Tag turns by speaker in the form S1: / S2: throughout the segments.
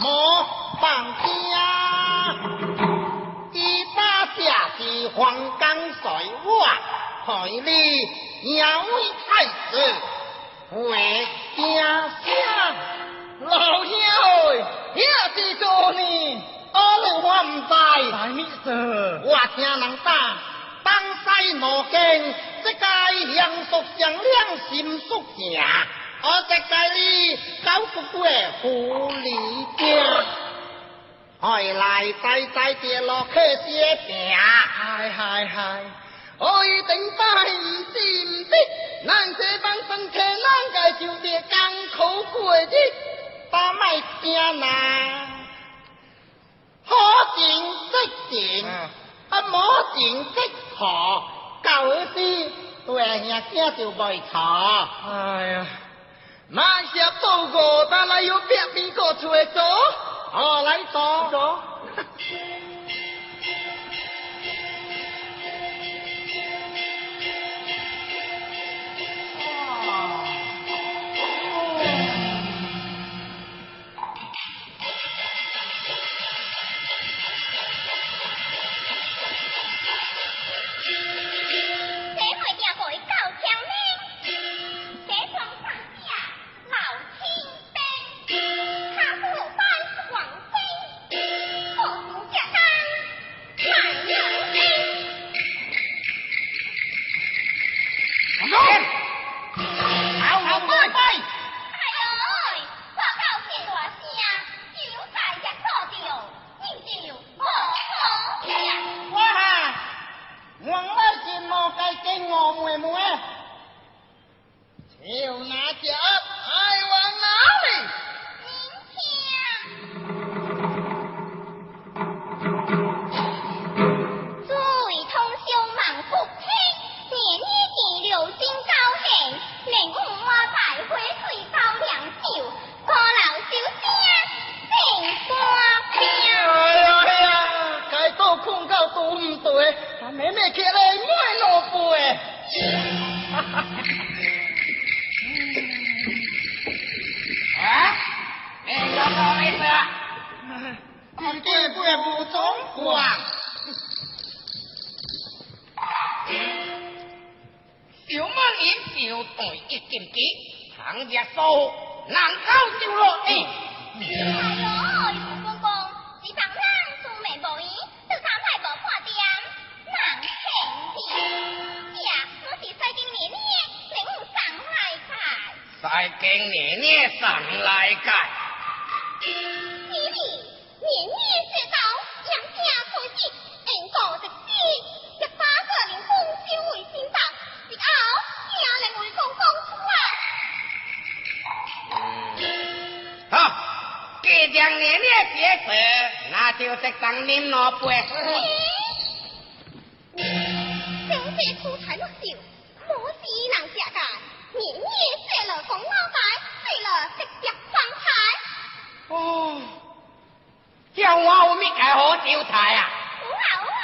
S1: 莫放家。一把下是黄冈水我害你太子。老兄，兄弟做呢？我唔
S2: 知，
S1: 我听人打，东西无见，这街乡俗上两心俗行，我这街里搞不过跌落去些病，嗨嗨嗨！我一定把你心的，咱这帮生车，咱该就得艰苦过日，把卖病呐，好景即景，啊冇景即好，搞啲对人家就袂差。
S2: 哎呀！
S1: 马上到我，咱来有别边个出做，我来做。
S3: 开始，迎头直追，一百个人分赃回钱袋，以后听人回公公出来。
S4: 好，隔张年月别过，那就食饭饮两杯。
S3: 生在苦菜难受，无钱难吃干，年年岁了讲老板，岁了得得发财。
S4: 哦。招财啊！
S3: 有啊有啊，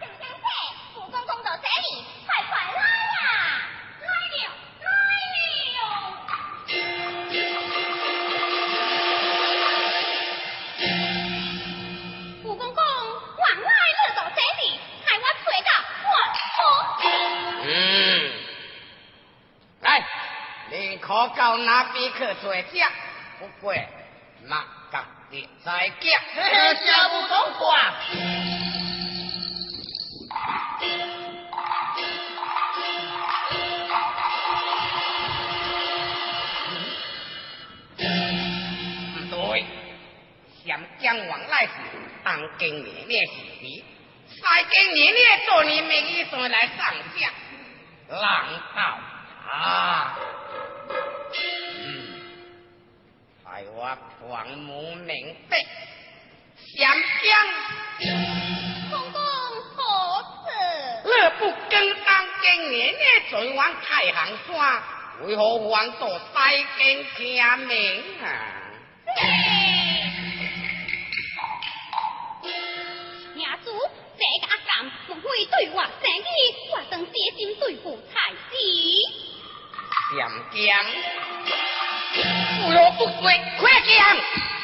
S3: 正相姐，富公公到这里，快快来啊！来了来了！富公公，往来来到这里，害我吹到我
S4: 嗯，来，你可到那边去做只，不过莫甲你再讲，
S1: 小不懂话。
S4: 不对，湘江往来是当今年年是比，赛今年年做你名义上来上下，浪道啊！我狂目明白，湘江。
S3: 公公何事？
S4: 乐不跟当今年年转往太行山，为何还做西京听名啊？
S3: 娘子，这个阿甘莫非对我生气，我当写信对付才是。
S4: 湘江，为何不归快点？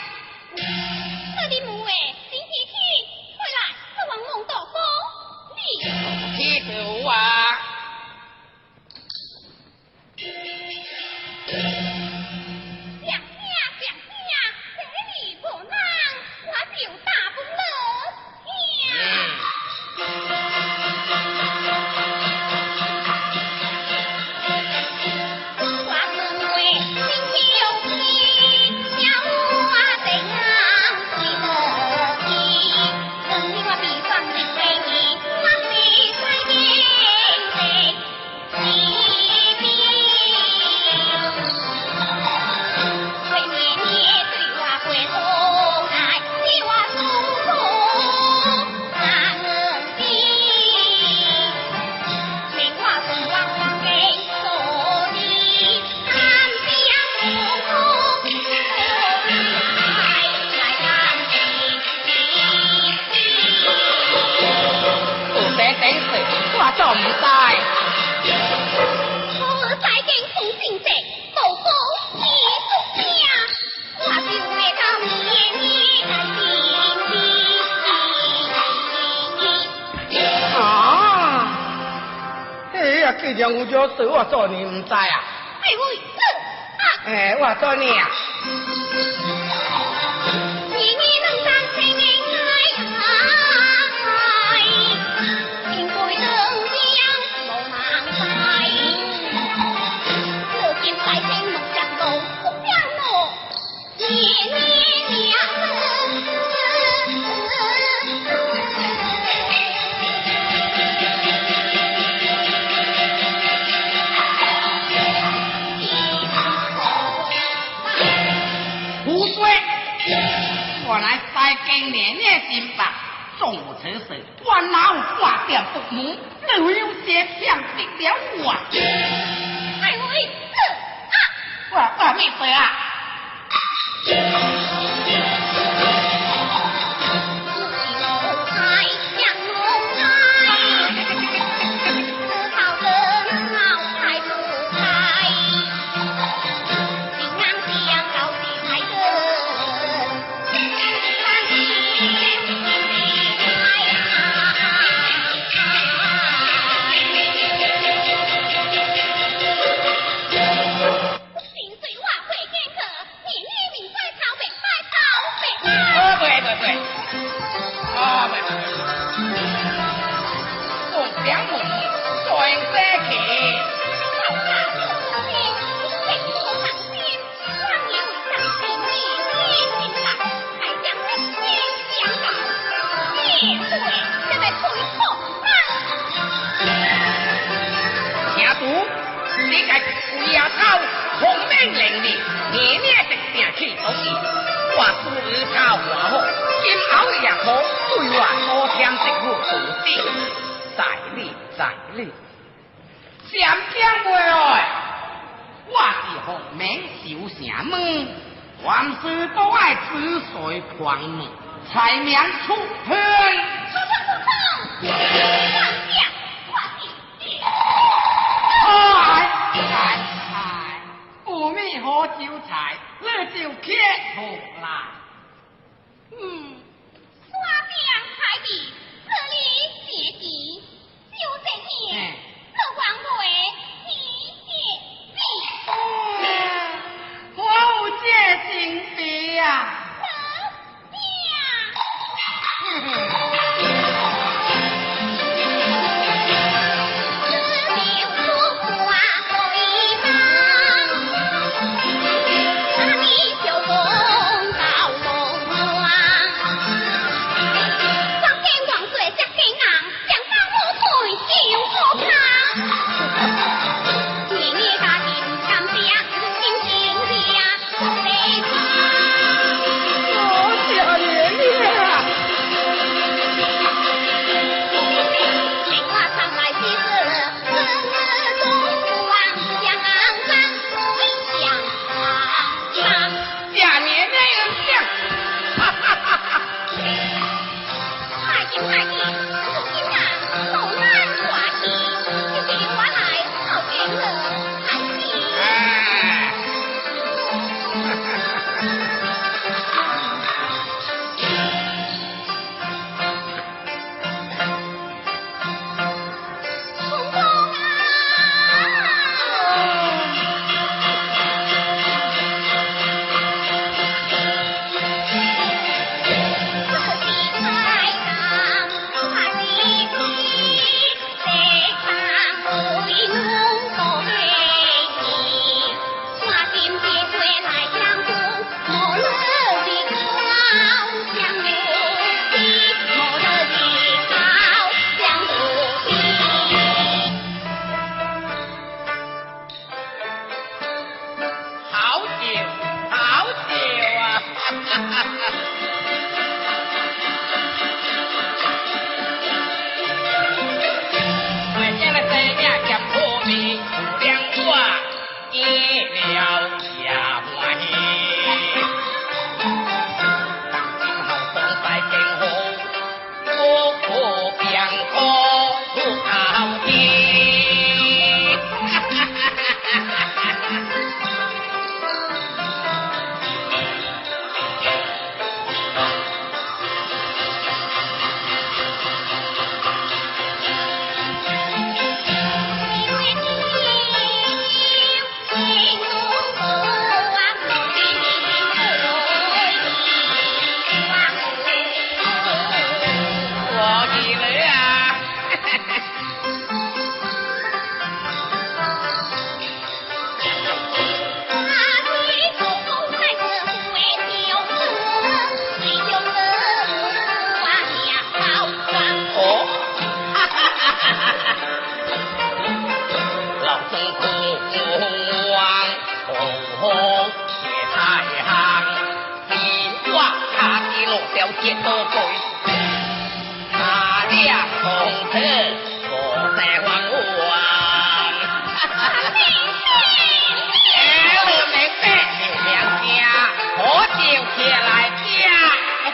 S4: 呀，既然有这事，我做你唔知啊？
S3: 哎喂，啊！
S4: 哎，我做你啊！事，我哪有挂掉不母？你有些想敌了我，
S3: 哎喂，啊！
S4: 我我没说啊！命受城门，凡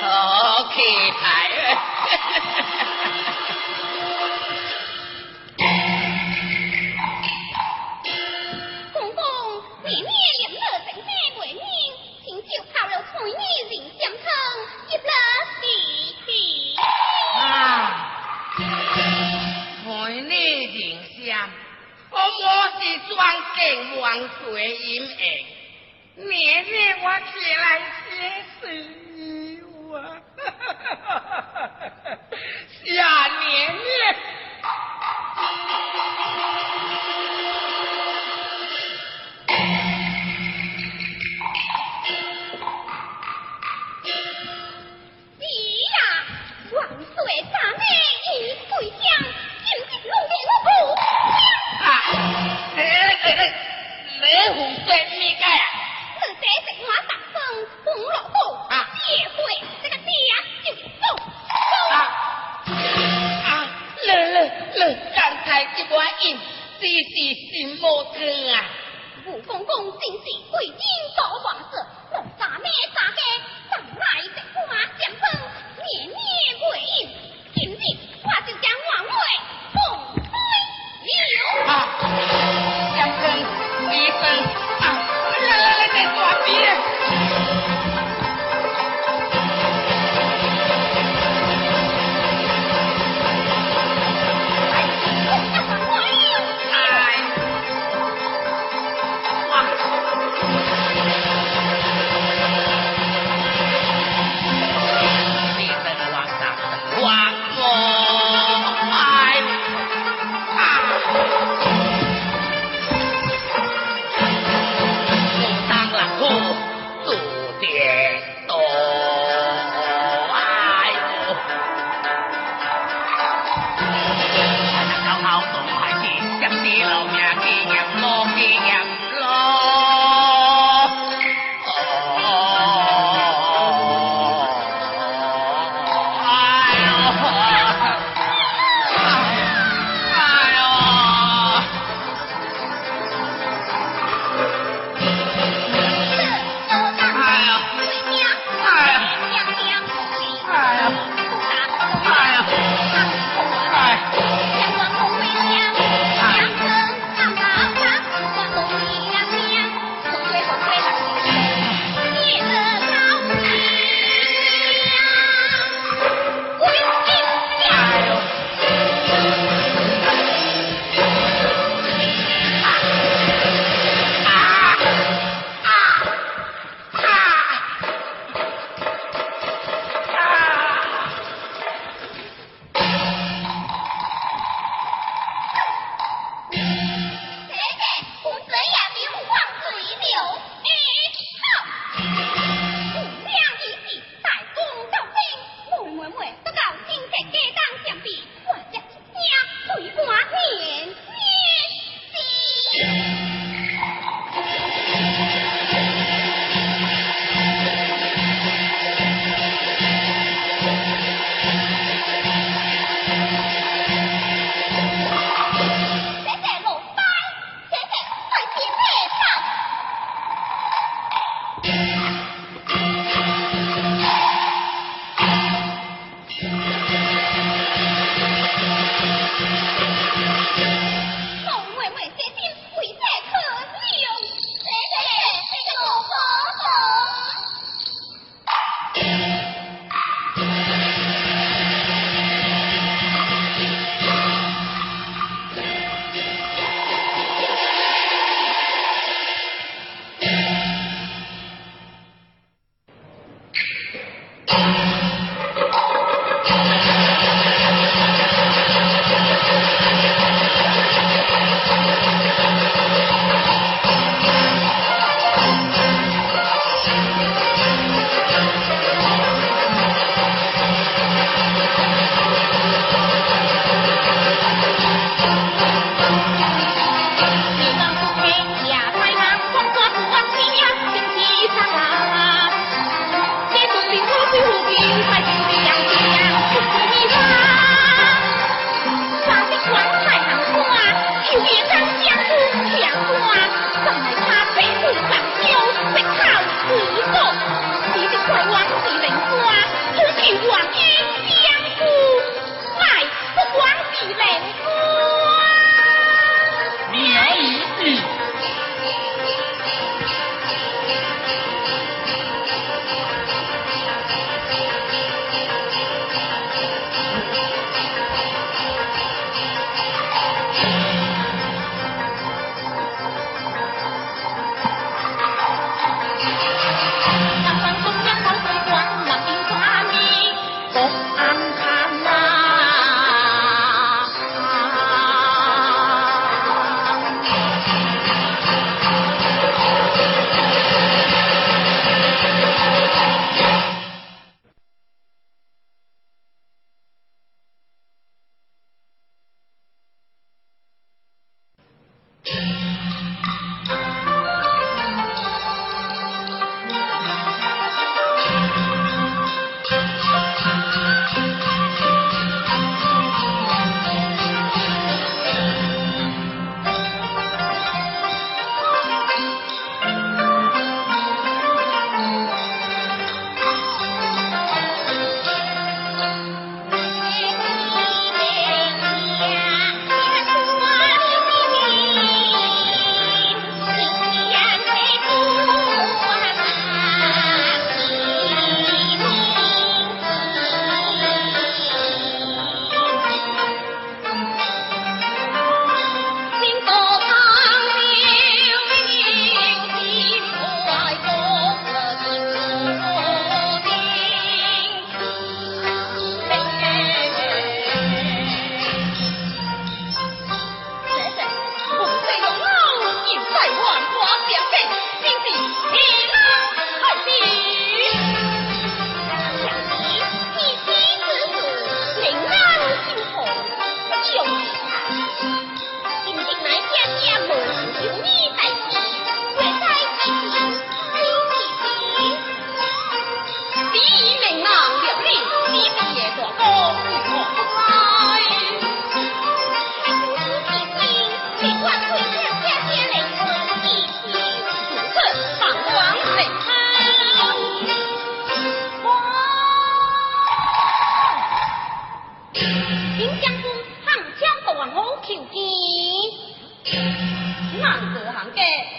S4: 好气牌。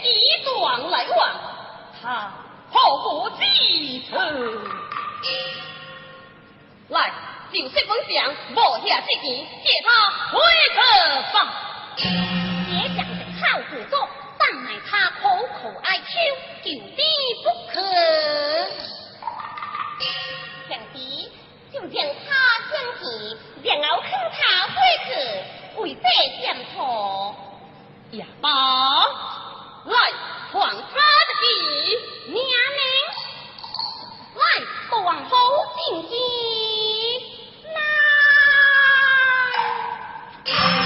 S3: 一段来往，他何不记此？来，就是本相无下之言，借他回个房。也想着靠故作，但奈他苦口哀求，求之不可。想必就将他先去，让后请他回去，为这点错。也罢。来还他的地，娘娘，来断后进计，一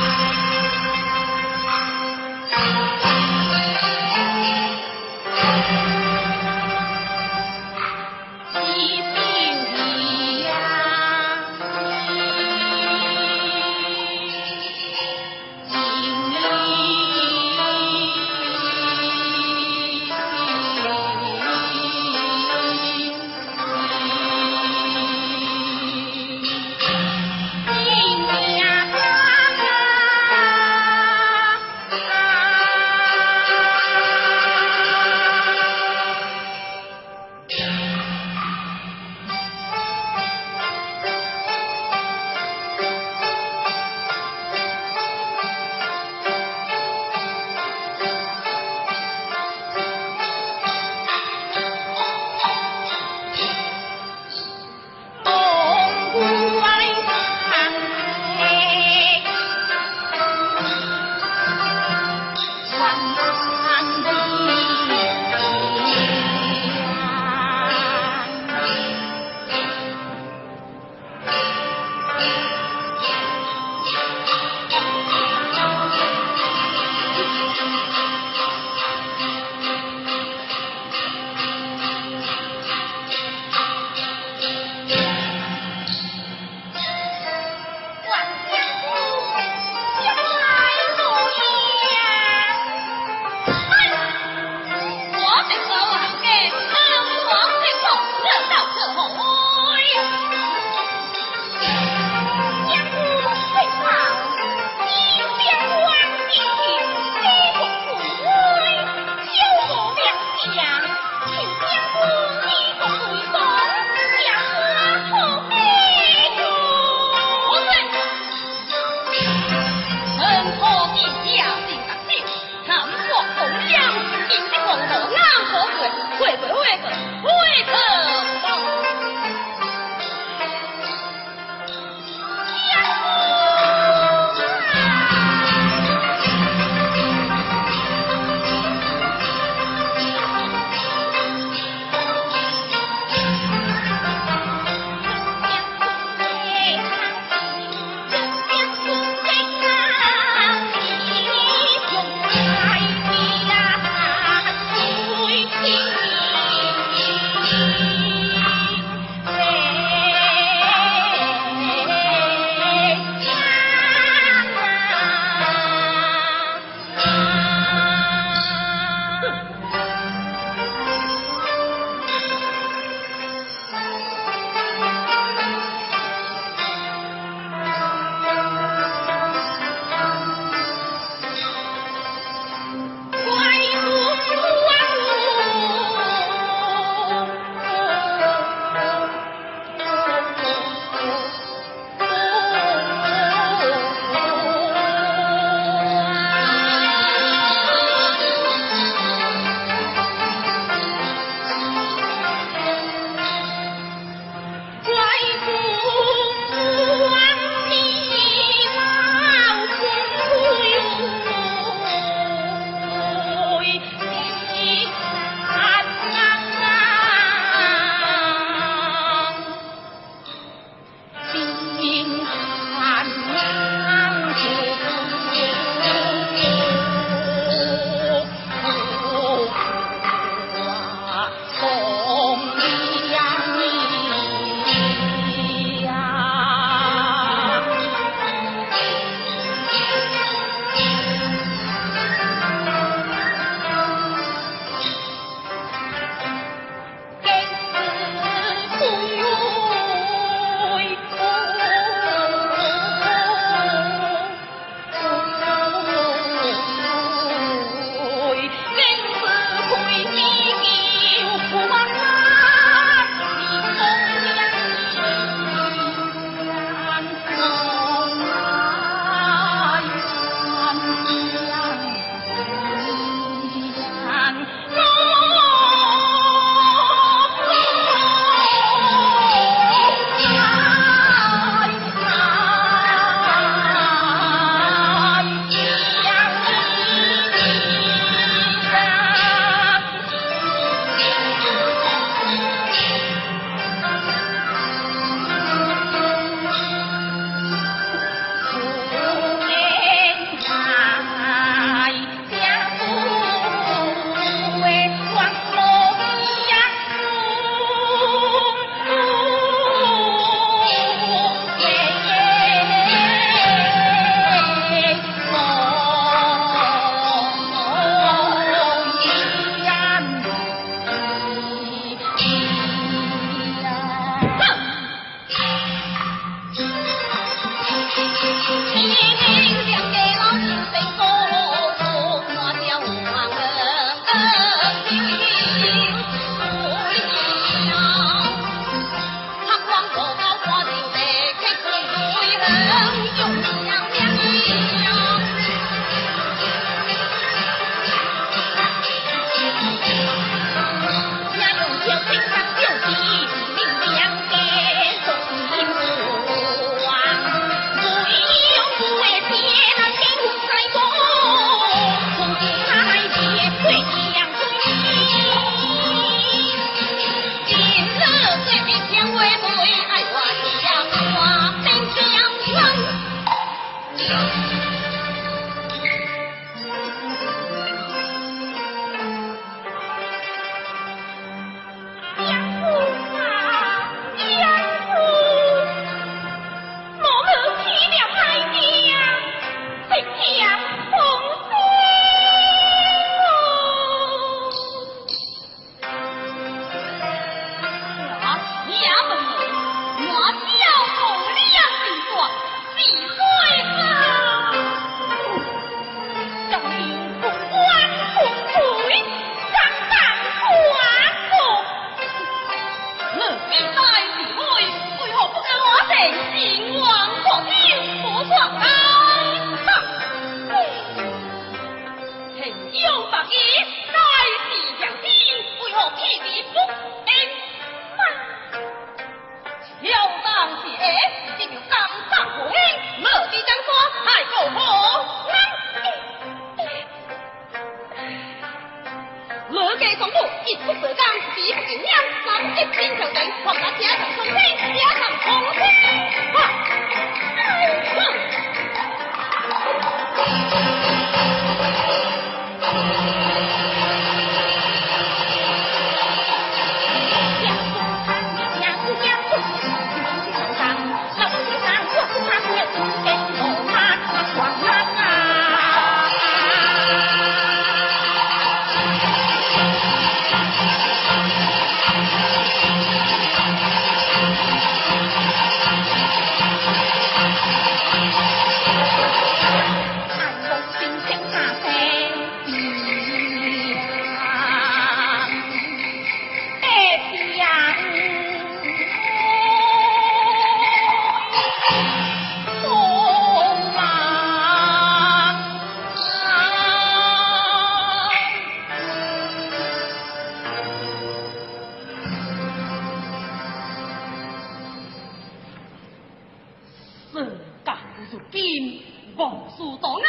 S3: 长安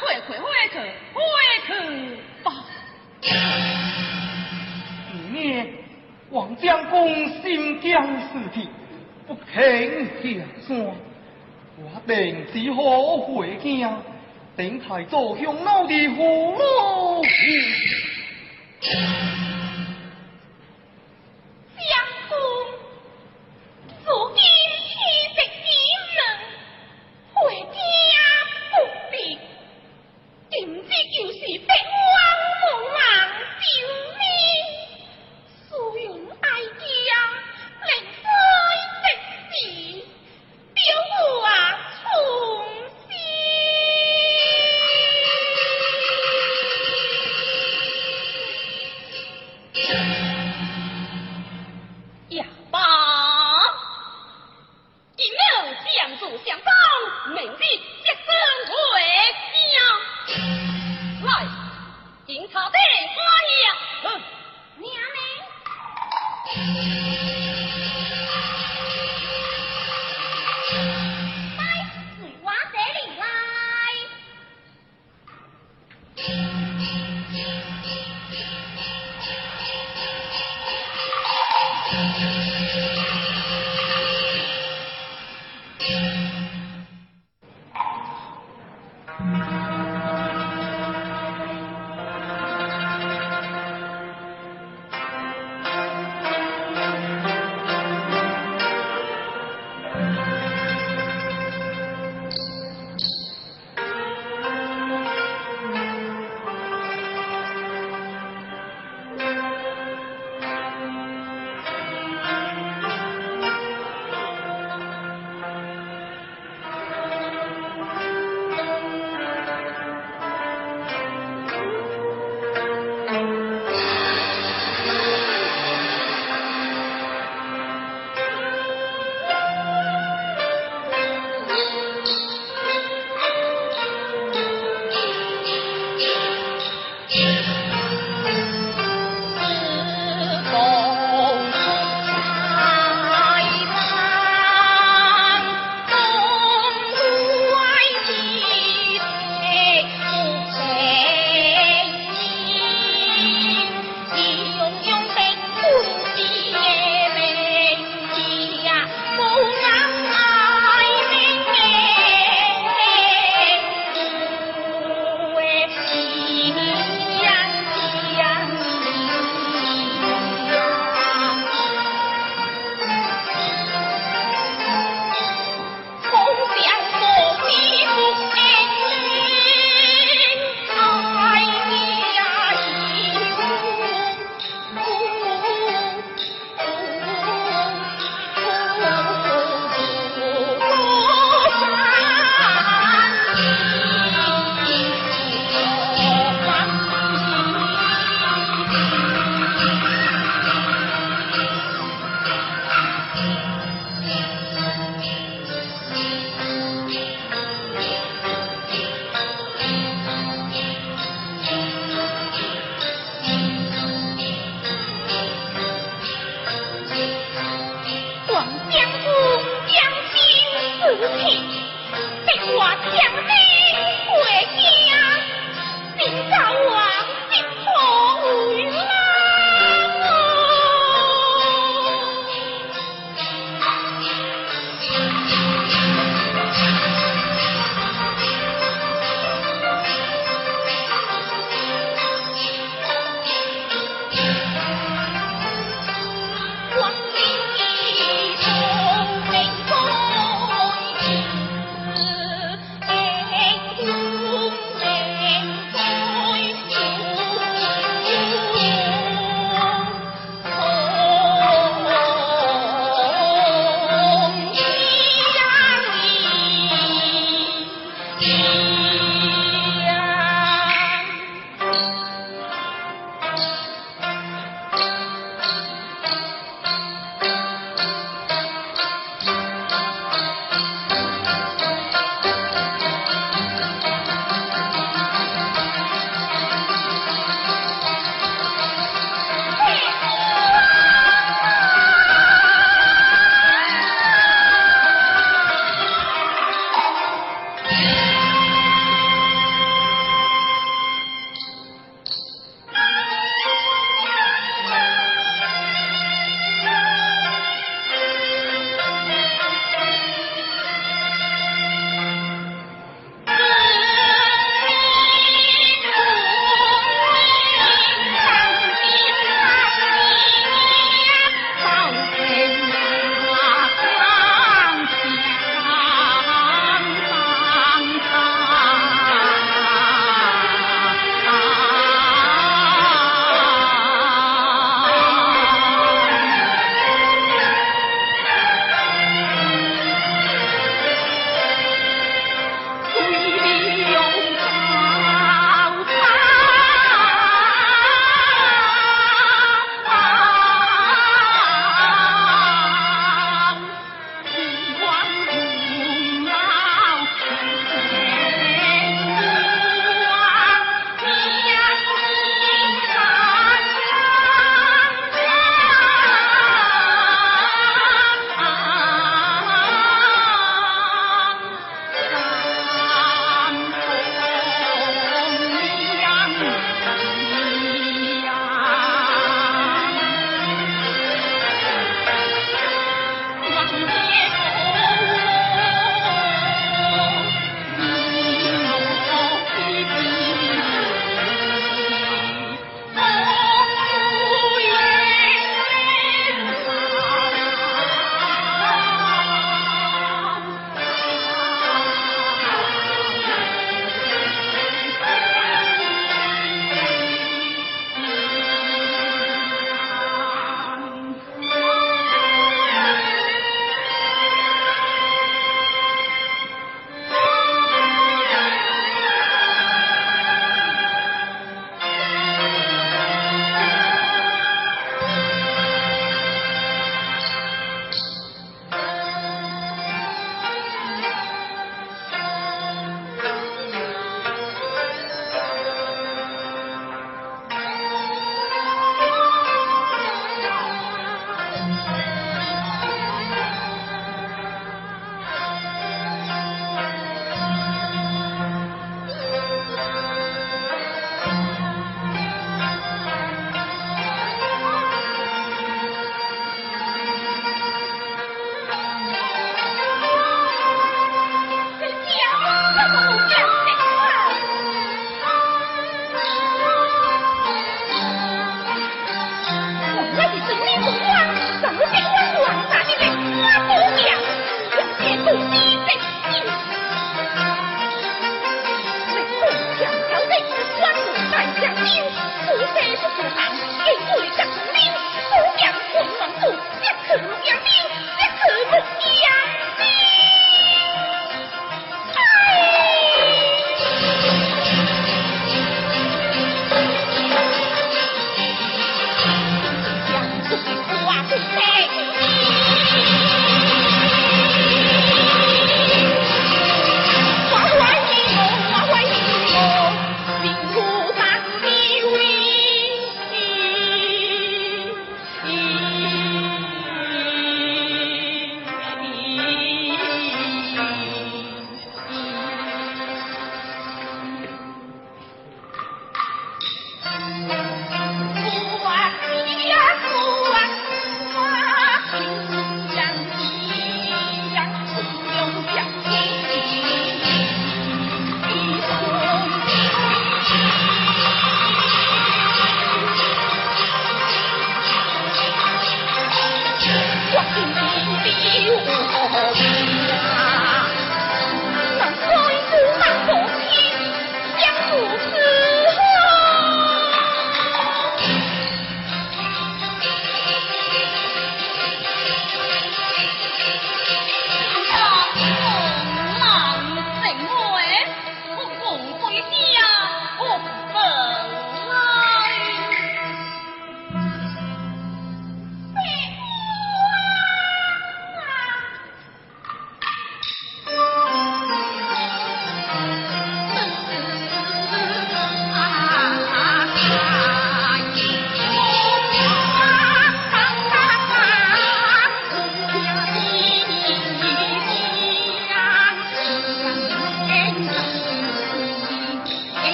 S3: 快快回去，回去吧。
S2: 你呢？王将公心僵死气，不肯下山。我定太祖向老的葫芦。